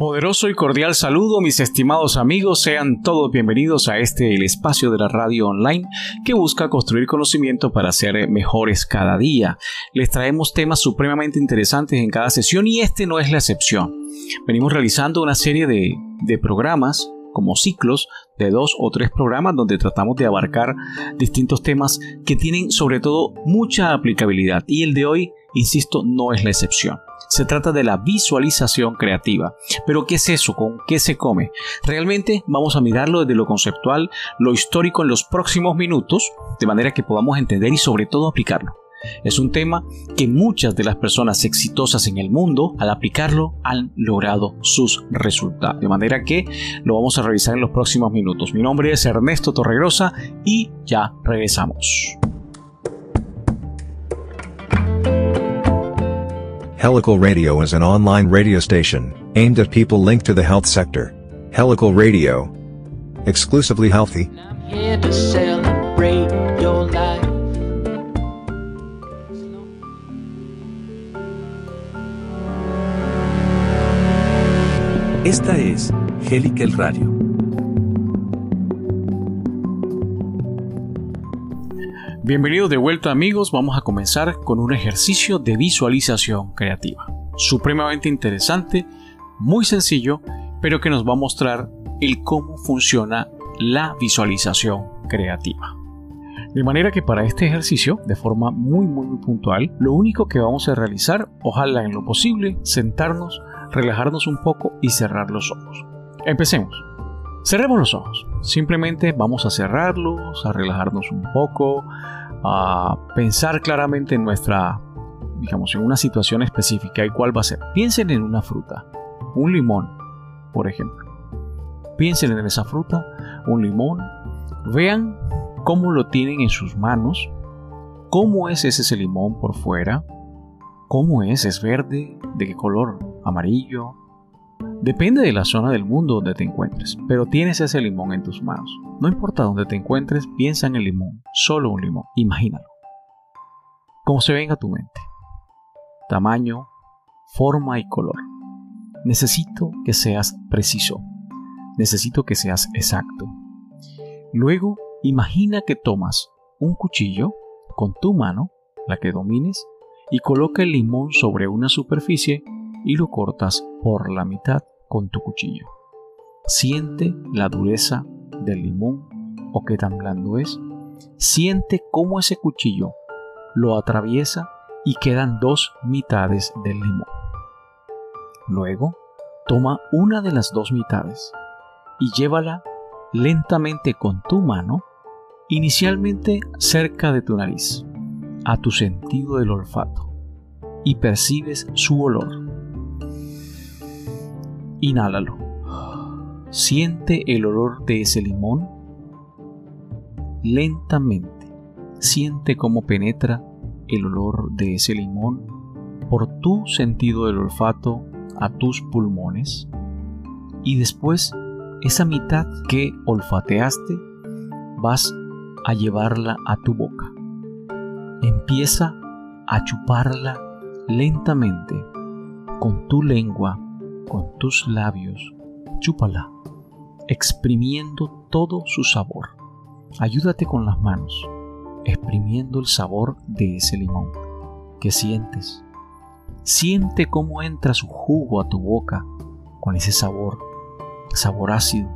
Poderoso y cordial saludo, mis estimados amigos, sean todos bienvenidos a este el espacio de la radio online que busca construir conocimiento para ser mejores cada día. Les traemos temas supremamente interesantes en cada sesión y este no es la excepción. Venimos realizando una serie de, de programas como ciclos de dos o tres programas donde tratamos de abarcar distintos temas que tienen sobre todo mucha aplicabilidad y el de hoy, insisto, no es la excepción. Se trata de la visualización creativa. Pero ¿qué es eso? ¿Con qué se come? Realmente vamos a mirarlo desde lo conceptual, lo histórico en los próximos minutos, de manera que podamos entender y sobre todo aplicarlo. Es un tema que muchas de las personas exitosas en el mundo, al aplicarlo, han logrado sus resultados. De manera que lo vamos a revisar en los próximos minutos. Mi nombre es Ernesto Torregrosa y ya regresamos. Helical Radio is an online radio station aimed at people linked to the health sector. Helical Radio. Exclusively healthy. I'm here to celebrate your life. Esta es Helical Radio. Bienvenidos de vuelta amigos, vamos a comenzar con un ejercicio de visualización creativa. Supremamente interesante, muy sencillo, pero que nos va a mostrar el cómo funciona la visualización creativa. De manera que para este ejercicio, de forma muy muy, puntual, lo único que vamos a realizar, ojalá en lo posible, sentarnos, relajarnos un poco y cerrar los ojos. Empecemos. Cerremos los ojos. Simplemente vamos a cerrarlos, a relajarnos un poco, a pensar claramente en nuestra, digamos, en una situación específica y cuál va a ser. Piensen en una fruta, un limón, por ejemplo. Piensen en esa fruta, un limón. Vean cómo lo tienen en sus manos, cómo es ese limón por fuera, cómo es, es verde, de qué color, amarillo. Depende de la zona del mundo donde te encuentres, pero tienes ese limón en tus manos. No importa dónde te encuentres, piensa en el limón, solo un limón, imagínalo. Como se venga a tu mente. Tamaño, forma y color. Necesito que seas preciso. Necesito que seas exacto. Luego, imagina que tomas un cuchillo con tu mano, la que domines, y coloca el limón sobre una superficie y lo cortas por la mitad con tu cuchillo. Siente la dureza del limón o qué tan blando es. Siente cómo ese cuchillo lo atraviesa y quedan dos mitades del limón. Luego, toma una de las dos mitades y llévala lentamente con tu mano, inicialmente cerca de tu nariz, a tu sentido del olfato, y percibes su olor. Inhálalo. Siente el olor de ese limón lentamente. Siente cómo penetra el olor de ese limón por tu sentido del olfato a tus pulmones. Y después, esa mitad que olfateaste, vas a llevarla a tu boca. Empieza a chuparla lentamente con tu lengua, con tus labios. Chúpala, exprimiendo todo su sabor. Ayúdate con las manos, exprimiendo el sabor de ese limón. ¿Qué sientes? Siente cómo entra su jugo a tu boca con ese sabor, sabor ácido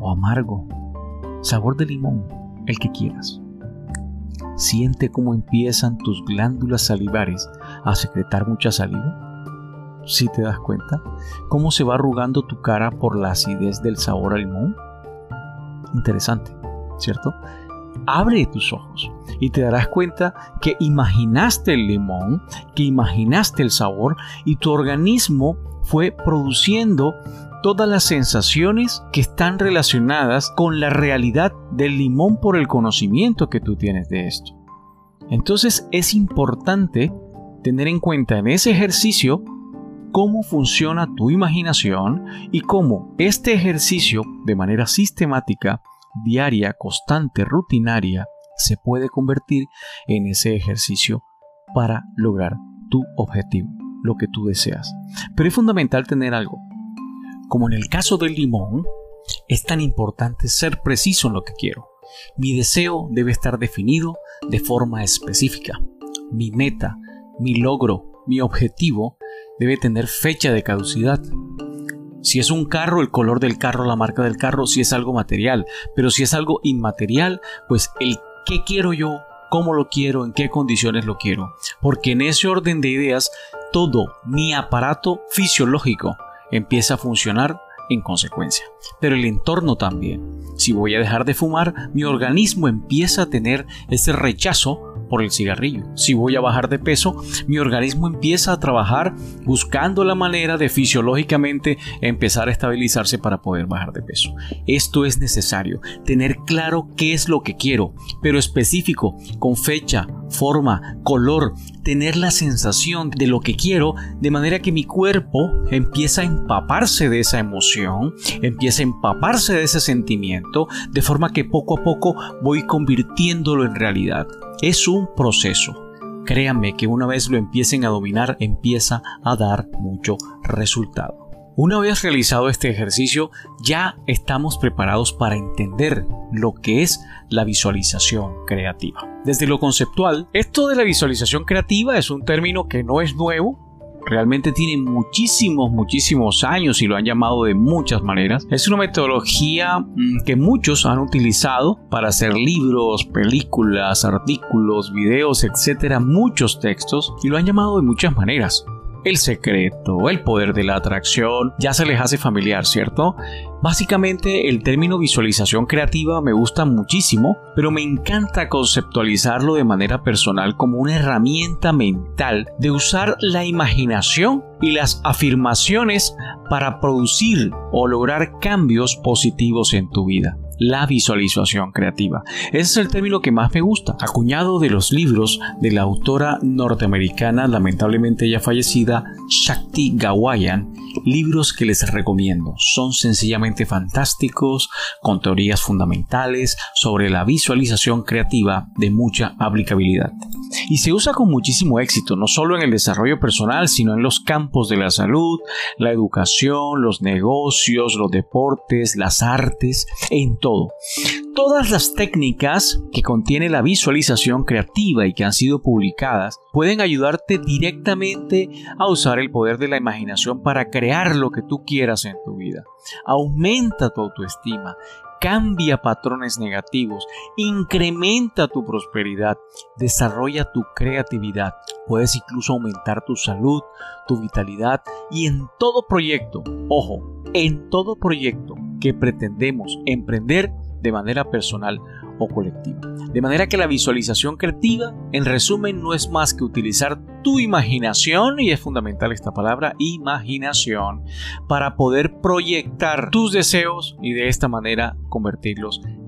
o amargo, sabor de limón, el que quieras. Siente cómo empiezan tus glándulas salivares a secretar mucha saliva. Si te das cuenta, cómo se va arrugando tu cara por la acidez del sabor al limón. Interesante, ¿cierto? Abre tus ojos y te darás cuenta que imaginaste el limón, que imaginaste el sabor y tu organismo fue produciendo todas las sensaciones que están relacionadas con la realidad del limón por el conocimiento que tú tienes de esto. Entonces es importante tener en cuenta en ese ejercicio cómo funciona tu imaginación y cómo este ejercicio de manera sistemática, diaria, constante, rutinaria, se puede convertir en ese ejercicio para lograr tu objetivo, lo que tú deseas. Pero es fundamental tener algo. como en el caso del limón, es tan importante ser preciso en lo que quiero. Mi deseo debe estar definido de forma específica. Mi meta, mi logro, mi objetivo debe tener fecha de caducidad. Si es un carro, el color del carro, la marca del carro, si es algo material. Pero si es algo inmaterial, pues el qué quiero yo, cómo lo quiero, en qué condiciones lo quiero. Porque en ese orden de ideas, todo mi aparato fisiológico empieza a funcionar en consecuencia. Pero el entorno también. Si voy a dejar de fumar, mi organismo empieza a tener ese rechazo por el cigarrillo. Si voy a bajar de peso, mi organismo empieza a trabajar buscando la manera de fisiológicamente empezar a estabilizarse para poder bajar de peso. Esto es necesario, tener claro qué es lo que quiero, pero específico, con fecha, forma, color, tener la sensación de lo que quiero, de manera que mi cuerpo empieza a empaparse de esa emoción, empieza a empaparse de ese sentimiento, de forma que poco a poco voy convirtiéndolo en realidad. Es un proceso. Créanme que una vez lo empiecen a dominar, empieza a dar mucho resultado. Una vez realizado este ejercicio, ya estamos preparados para entender lo que es la visualización creativa. Desde lo conceptual, esto de la visualización creativa es un término que no es nuevo, realmente tiene muchísimos, muchísimos años y lo han llamado de muchas maneras. Es una metodología mm, que muchos han utilizado para hacer libros, películas, artículos, videos, etcétera, muchos textos y lo han llamado de muchas maneras el secreto, el poder de la atracción, ya se les hace familiar, ¿cierto? Básicamente el término visualización creativa me gusta muchísimo, pero me encanta conceptualizarlo de manera personal como una herramienta mental de usar la imaginación y las afirmaciones para producir o lograr cambios positivos en tu vida la visualización creativa. Ese es el término que más me gusta, acuñado de los libros de la autora norteamericana, lamentablemente ya fallecida, Shakti Gawayan, libros que les recomiendo. Son sencillamente fantásticos, con teorías fundamentales sobre la visualización creativa de mucha aplicabilidad. Y se usa con muchísimo éxito, no solo en el desarrollo personal, sino en los campos de la salud, la educación, los negocios, los deportes, las artes, en todo. Todas las técnicas que contiene la visualización creativa y que han sido publicadas pueden ayudarte directamente a usar el poder de la imaginación para crear lo que tú quieras en tu vida. Aumenta tu autoestima, cambia patrones negativos, incrementa tu prosperidad, desarrolla tu creatividad, puedes incluso aumentar tu salud, tu vitalidad y en todo proyecto, ojo, en todo proyecto que pretendemos emprender de manera personal o colectiva. De manera que la visualización creativa, en resumen, no es más que utilizar tu imaginación, y es fundamental esta palabra, imaginación, para poder proyectar tus deseos y de esta manera convertirlos en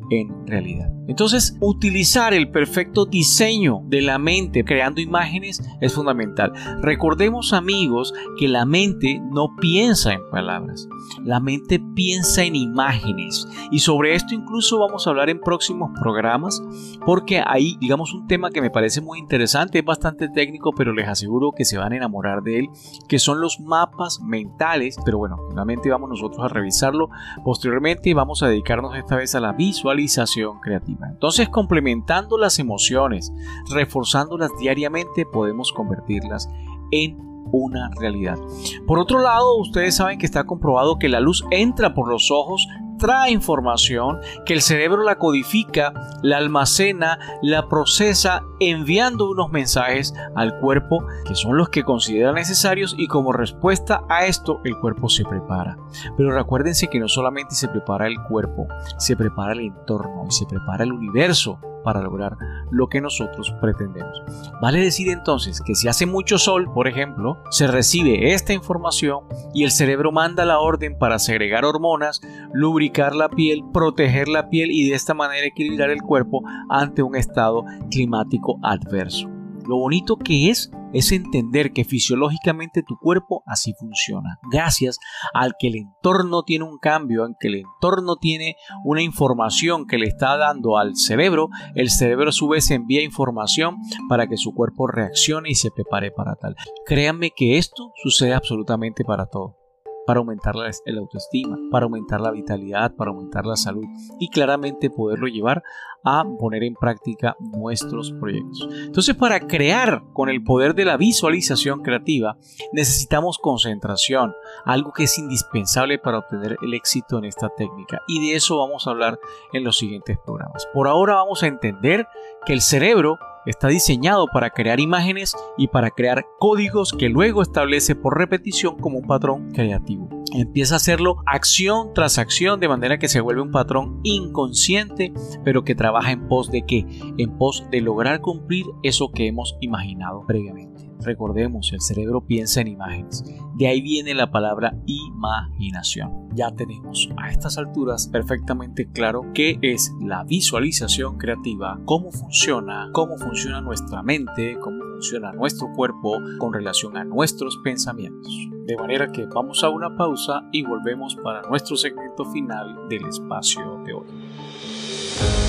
realidad. Entonces, utilizar el perfecto diseño de la mente creando imágenes es fundamental. Recordemos amigos que la mente no piensa en palabras, la mente piensa en imágenes. Y sobre esto incluso vamos a hablar en próximos programas porque hay, digamos, un tema que me parece muy interesante, es bastante técnico, pero les aseguro que se van a enamorar de él, que son los mapas mentales. Pero bueno, nuevamente vamos nosotros a revisarlo posteriormente vamos a dedicarnos esta vez a la visualización creativa. Entonces, complementando las emociones, reforzándolas diariamente, podemos convertirlas en una realidad. Por otro lado, ustedes saben que está comprobado que la luz entra por los ojos, trae información, que el cerebro la codifica, la almacena, la procesa, enviando unos mensajes al cuerpo que son los que considera necesarios y como respuesta a esto el cuerpo se prepara. Pero recuérdense que no solamente se prepara el cuerpo, se prepara el entorno y se prepara el universo para lograr lo que nosotros pretendemos. Vale decir entonces que si hace mucho sol, por ejemplo, se recibe esta información y el cerebro manda la orden para segregar hormonas, lubricar la piel, proteger la piel y de esta manera equilibrar el cuerpo ante un estado climático adverso. Lo bonito que es es entender que fisiológicamente tu cuerpo así funciona. Gracias al que el entorno tiene un cambio, en que el entorno tiene una información que le está dando al cerebro, el cerebro a su vez envía información para que su cuerpo reaccione y se prepare para tal. Créanme que esto sucede absolutamente para todo. Para aumentar la, el autoestima, para aumentar la vitalidad, para aumentar la salud y claramente poderlo llevar a poner en práctica nuestros proyectos. Entonces, para crear con el poder de la visualización creativa, necesitamos concentración, algo que es indispensable para obtener el éxito en esta técnica. Y de eso vamos a hablar en los siguientes programas. Por ahora vamos a entender que el cerebro está diseñado para crear imágenes y para crear códigos que luego establece por repetición como un patrón creativo. Empieza a hacerlo acción tras acción de manera que se vuelve un patrón inconsciente, pero que trabaja en pos de qué? En pos de lograr cumplir eso que hemos imaginado previamente. Recordemos, el cerebro piensa en imágenes. De ahí viene la palabra imaginación. Ya tenemos a estas alturas perfectamente claro qué es la visualización creativa, cómo funciona, cómo funciona nuestra mente, cómo funciona nuestro cuerpo con relación a nuestros pensamientos. De manera que vamos a una pausa y volvemos para nuestro segmento final del espacio de hoy.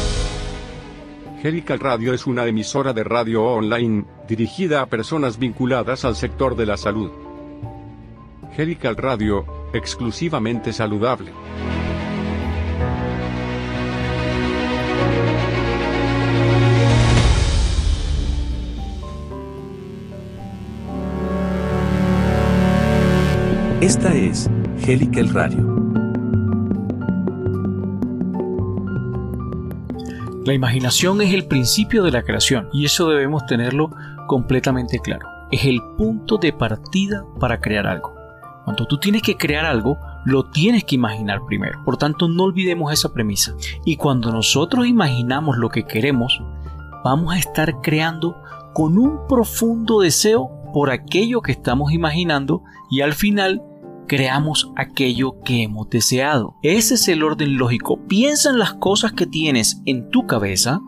Helical Radio es una emisora de radio online, dirigida a personas vinculadas al sector de la salud. Helical Radio, exclusivamente saludable. Esta es Helical Radio. La imaginación es el principio de la creación y eso debemos tenerlo completamente claro. Es el punto de partida para crear algo. Cuando tú tienes que crear algo, lo tienes que imaginar primero. Por tanto, no olvidemos esa premisa. Y cuando nosotros imaginamos lo que queremos, vamos a estar creando con un profundo deseo por aquello que estamos imaginando y al final creamos aquello que hemos deseado. Ese es el orden lógico. Piensa en las cosas que tienes en tu cabeza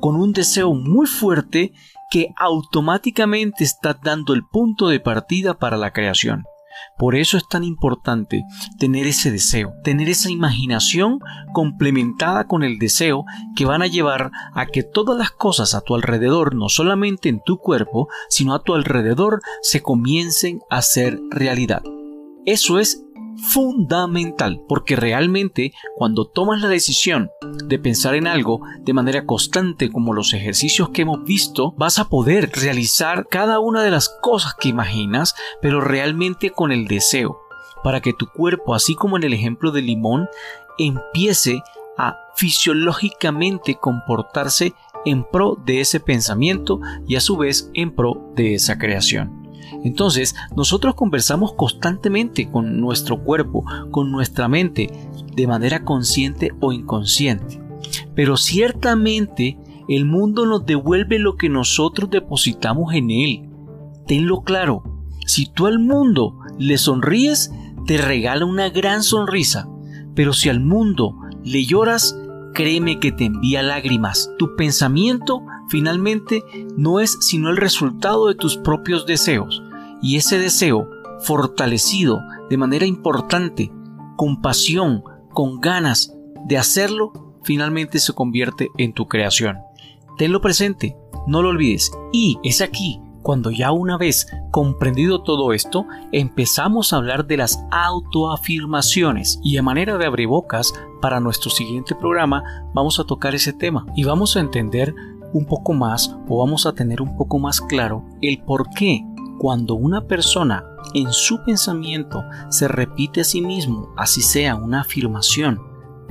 con un deseo muy fuerte que automáticamente está dando el punto de partida para la creación. Por eso es tan importante tener ese deseo, tener esa imaginación complementada con el deseo que van a llevar a que todas las cosas a tu alrededor, no solamente en tu cuerpo, sino a tu alrededor, se comiencen a hacer realidad. Eso es fundamental porque realmente cuando tomas la decisión de pensar en algo de manera constante como los ejercicios que hemos visto vas a poder realizar cada una de las cosas que imaginas pero realmente con el deseo para que tu cuerpo así como en el ejemplo del limón empiece a fisiológicamente comportarse en pro de ese pensamiento y a su vez en pro de esa creación. Entonces, nosotros conversamos constantemente con nuestro cuerpo, con nuestra mente, de manera consciente o inconsciente. Pero ciertamente el mundo nos devuelve lo que nosotros depositamos en él. Tenlo claro, si tú al mundo le sonríes, te regala una gran sonrisa. Pero si al mundo le lloras, créeme que te envía lágrimas. Tu pensamiento finalmente no es sino el resultado de tus propios deseos. Y ese deseo, fortalecido de manera importante, con pasión, con ganas de hacerlo, finalmente se convierte en tu creación. Tenlo presente, no lo olvides. Y es aquí cuando ya una vez comprendido todo esto, empezamos a hablar de las autoafirmaciones. Y a manera de abrebocas, para nuestro siguiente programa vamos a tocar ese tema y vamos a entender un poco más o vamos a tener un poco más claro el por qué cuando una persona en su pensamiento se repite a sí mismo, así sea una afirmación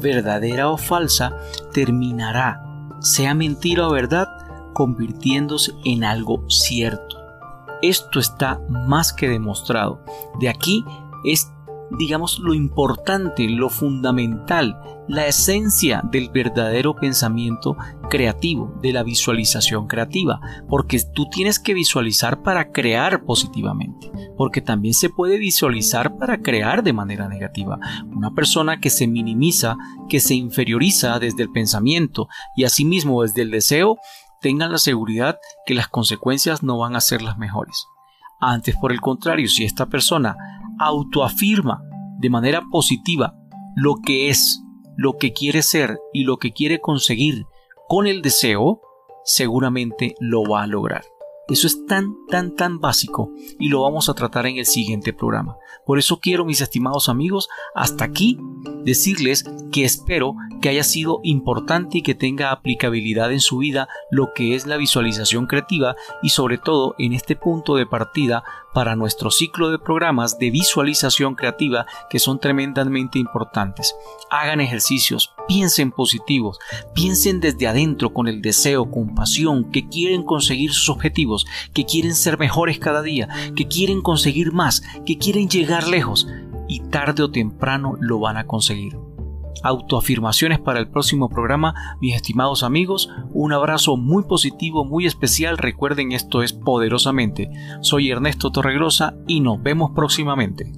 verdadera o falsa, terminará, sea mentira o verdad, convirtiéndose en algo cierto. Esto está más que demostrado. De aquí es digamos, lo importante, lo fundamental, la esencia del verdadero pensamiento creativo, de la visualización creativa, porque tú tienes que visualizar para crear positivamente, porque también se puede visualizar para crear de manera negativa. Una persona que se minimiza, que se inferioriza desde el pensamiento y asimismo desde el deseo, tengan la seguridad que las consecuencias no van a ser las mejores. Antes, por el contrario, si esta persona autoafirma de manera positiva lo que es, lo que quiere ser y lo que quiere conseguir con el deseo, seguramente lo va a lograr. Eso es tan, tan, tan básico y lo vamos a tratar en el siguiente programa. Por eso quiero, mis estimados amigos, hasta aquí decirles que espero que haya sido importante y que tenga aplicabilidad en su vida lo que es la visualización creativa y sobre todo en este punto de partida para nuestro ciclo de programas de visualización creativa que son tremendamente importantes. Hagan ejercicios, piensen positivos, piensen desde adentro con el deseo, con pasión, que quieren conseguir sus objetivos, que quieren ser mejores cada día, que quieren conseguir más, que quieren llegar lejos y tarde o temprano lo van a conseguir. Autoafirmaciones para el próximo programa, mis estimados amigos, un abrazo muy positivo, muy especial, recuerden esto es poderosamente. Soy Ernesto Torregrosa y nos vemos próximamente.